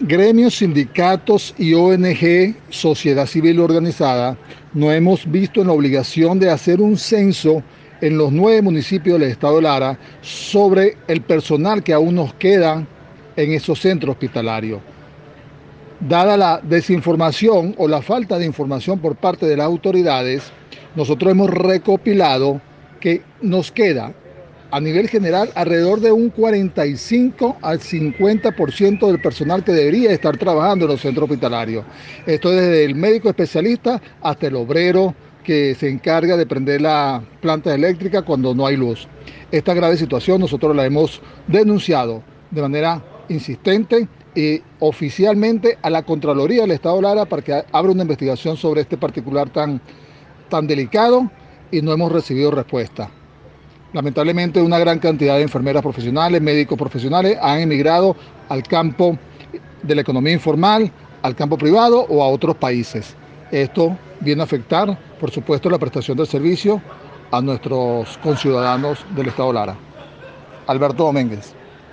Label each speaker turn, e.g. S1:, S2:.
S1: gremios, sindicatos y ONG, sociedad civil organizada, no hemos visto en la obligación de hacer un censo en los nueve municipios del estado de Lara sobre el personal que aún nos queda en esos centros hospitalarios. Dada la desinformación o la falta de información por parte de las autoridades, nosotros hemos recopilado que nos queda a nivel general alrededor de un 45 al 50% del personal que debería estar trabajando en los centros hospitalarios. Esto desde el médico especialista hasta el obrero que se encarga de prender la planta eléctrica cuando no hay luz. Esta grave situación nosotros la hemos denunciado de manera insistente y oficialmente a la Contraloría del Estado Lara para que abra una investigación sobre este particular tan, tan delicado y no hemos recibido respuesta. Lamentablemente una gran cantidad de enfermeras profesionales, médicos profesionales han emigrado al campo de la economía informal, al campo privado o a otros países. Esto viene a afectar, por supuesto, la prestación del servicio a nuestros conciudadanos del Estado Lara. Alberto Domínguez.